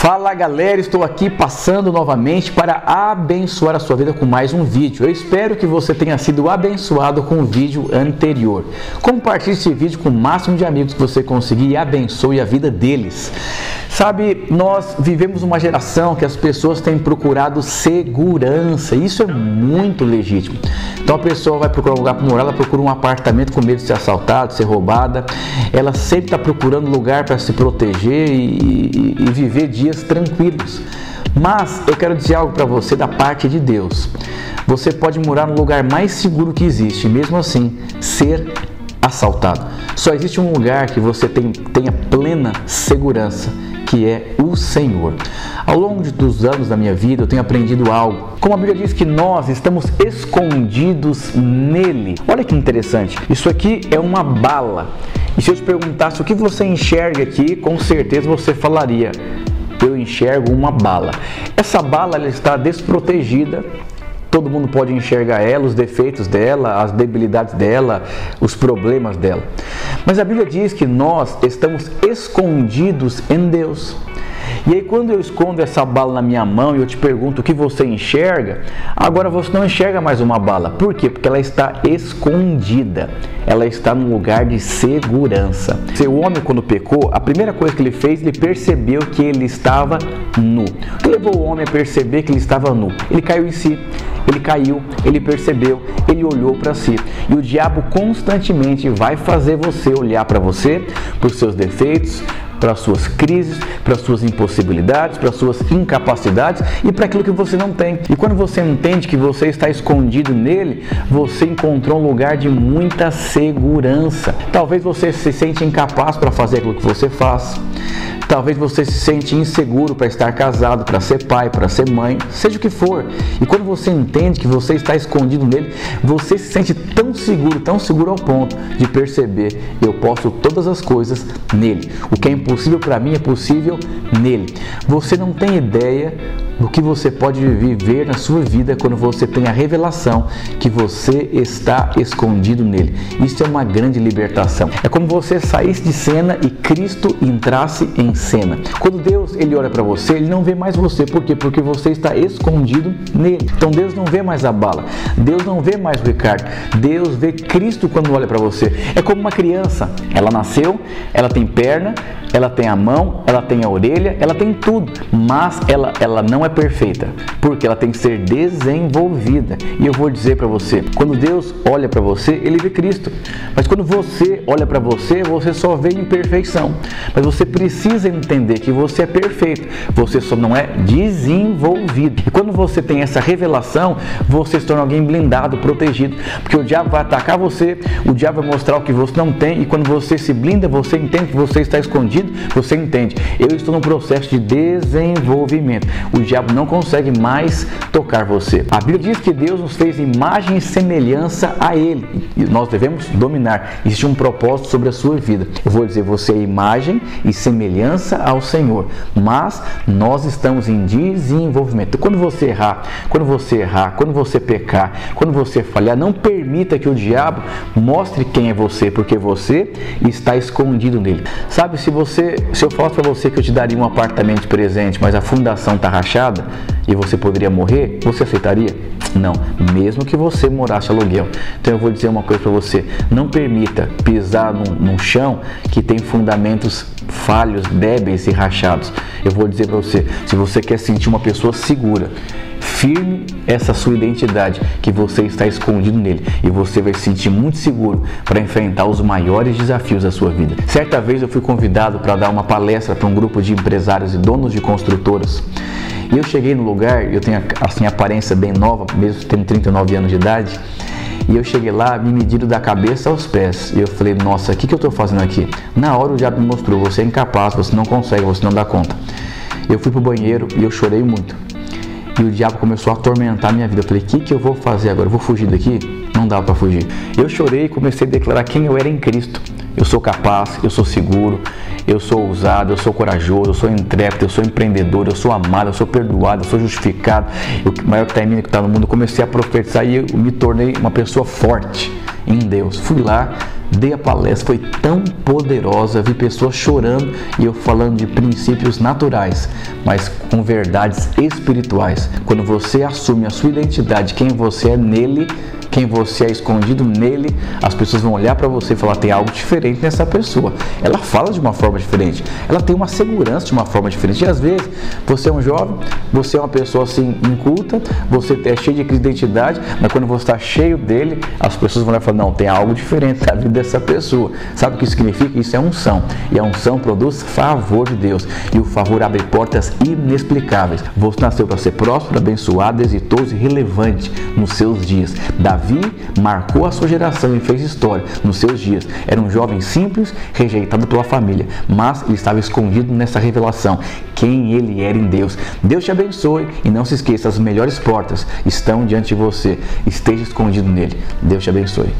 Fala galera, estou aqui passando novamente para abençoar a sua vida com mais um vídeo. Eu espero que você tenha sido abençoado com o vídeo anterior. Compartilhe esse vídeo com o máximo de amigos que você conseguir e abençoe a vida deles. Sabe, nós vivemos uma geração que as pessoas têm procurado segurança. Isso é muito legítimo. Então a pessoa vai procurar um lugar para morar, ela procura um apartamento com medo de ser assaltada, de ser roubada. Ela sempre está procurando lugar para se proteger e, e, e viver dias tranquilos. Mas eu quero dizer algo para você da parte de Deus. Você pode morar no lugar mais seguro que existe, mesmo assim ser assaltado. Só existe um lugar que você tem, tenha plena segurança que é o Senhor. Ao longo dos anos da minha vida, eu tenho aprendido algo. Como a Bíblia diz que nós estamos escondidos nele. Olha que interessante. Isso aqui é uma bala. E se eu te perguntasse o que você enxerga aqui, com certeza você falaria: enxergo uma bala. Essa bala ela está desprotegida Todo mundo pode enxergar ela, os defeitos dela, as debilidades dela, os problemas dela. Mas a Bíblia diz que nós estamos escondidos em Deus. E aí, quando eu escondo essa bala na minha mão e eu te pergunto o que você enxerga, agora você não enxerga mais uma bala. Por quê? Porque ela está escondida. Ela está num lugar de segurança. Seu homem, quando pecou, a primeira coisa que ele fez, ele percebeu que ele estava nu. O que levou o homem a perceber que ele estava nu? Ele caiu em si. Ele caiu, ele percebeu, ele olhou para si. E o diabo constantemente vai fazer você olhar para você, para os seus defeitos, para as suas crises, para as suas impossibilidades, para as suas incapacidades e para aquilo que você não tem. E quando você entende que você está escondido nele, você encontrou um lugar de muita segurança. Talvez você se sente incapaz para fazer aquilo que você faz. Talvez você se sente inseguro para estar casado, para ser pai, para ser mãe, seja o que for. E quando você entende que você está escondido nele, você se sente tão seguro, tão seguro ao ponto de perceber: eu posso todas as coisas nele. O que é impossível para mim é possível nele. Você não tem ideia do que você pode viver na sua vida quando você tem a revelação que você está escondido nele. Isso é uma grande libertação. É como você saísse de cena e Cristo entrasse em cena. Quando Deus ele olha para você, ele não vê mais você. Por quê? Porque você está escondido nele. Então Deus não vê mais a bala. Deus não vê mais o Ricardo. Deus vê Cristo quando olha para você. É como uma criança. Ela nasceu, ela tem perna, ela tem a mão, ela tem a orelha, ela tem tudo, mas ela, ela não é perfeita, porque ela tem que ser desenvolvida. E eu vou dizer para você, quando Deus olha para você, ele vê Cristo. Mas quando você olha para você, você só vê imperfeição. Mas você precisa entender que você é perfeito, você só não é desenvolvido. E quando você tem essa revelação, você se torna alguém blindado, protegido, porque o diabo vai atacar você, o diabo vai mostrar o que você não tem, e quando você se blinda, você entende que você está escondido, você entende. Eu estou no processo de desenvolvimento. O diabo não consegue mais tocar você. A Bíblia diz que Deus nos fez imagem e semelhança a Ele e nós devemos dominar. Existe um propósito sobre a sua vida. Eu vou dizer, você é imagem e semelhança ao Senhor, mas nós estamos em desenvolvimento. Quando você errar, quando você errar, quando você pecar, quando você falhar, não permita que o diabo mostre quem é você, porque você está escondido nele. Sabe, se você, se eu falasse para você que eu te daria um apartamento de presente, mas a fundação está rachada, e você poderia morrer, você aceitaria? Não, mesmo que você morasse aluguel. Então eu vou dizer uma coisa para você: não permita pisar num, num, chão que tem fundamentos falhos, débeis e rachados. Eu vou dizer para você: se você quer sentir uma pessoa segura, firme essa sua identidade que você está escondido nele e você vai se sentir muito seguro para enfrentar os maiores desafios da sua vida. Certa vez eu fui convidado para dar uma palestra para um grupo de empresários e donos de construtoras. E eu cheguei no lugar, eu tenho assim aparência bem nova, mesmo tendo 39 anos de idade. E eu cheguei lá, me mediram da cabeça aos pés. E eu falei, nossa, o que, que eu estou fazendo aqui? Na hora o diabo me mostrou, você é incapaz, você não consegue, você não dá conta. Eu fui pro banheiro e eu chorei muito. E o diabo começou a atormentar a minha vida. Eu falei, o que, que eu vou fazer agora? Eu vou fugir daqui? Não dava para fugir. Eu chorei e comecei a declarar quem eu era em Cristo. Eu sou capaz, eu sou seguro, eu sou ousado, eu sou corajoso, eu sou intrépido, eu sou empreendedor, eu sou amado, eu sou perdoado, eu sou justificado. O maior termino que está no mundo, eu comecei a profetizar e eu me tornei uma pessoa forte em Deus. Fui lá, dei a palestra, foi tão poderosa, vi pessoas chorando e eu falando de princípios naturais, mas com verdades espirituais. Quando você assume a sua identidade, quem você é nele, quem você é escondido nele, as pessoas vão olhar para você e falar: tem algo diferente nessa pessoa. Ela fala de uma forma diferente, ela tem uma segurança de uma forma diferente. E às vezes você é um jovem, você é uma pessoa assim inculta, você é cheio de identidade, mas quando você está cheio dele, as pessoas vão olhar e falar: não, tem algo diferente na vida dessa pessoa. Sabe o que isso significa? Isso é unção. E a unção produz favor de Deus. E o favor abre portas inexplicáveis. Você nasceu para ser próspero, abençoado, exitoso e relevante nos seus dias. Davi Davi marcou a sua geração e fez história nos seus dias. Era um jovem simples, rejeitado pela família, mas ele estava escondido nessa revelação, quem ele era em Deus. Deus te abençoe e não se esqueça, as melhores portas estão diante de você. Esteja escondido nele. Deus te abençoe.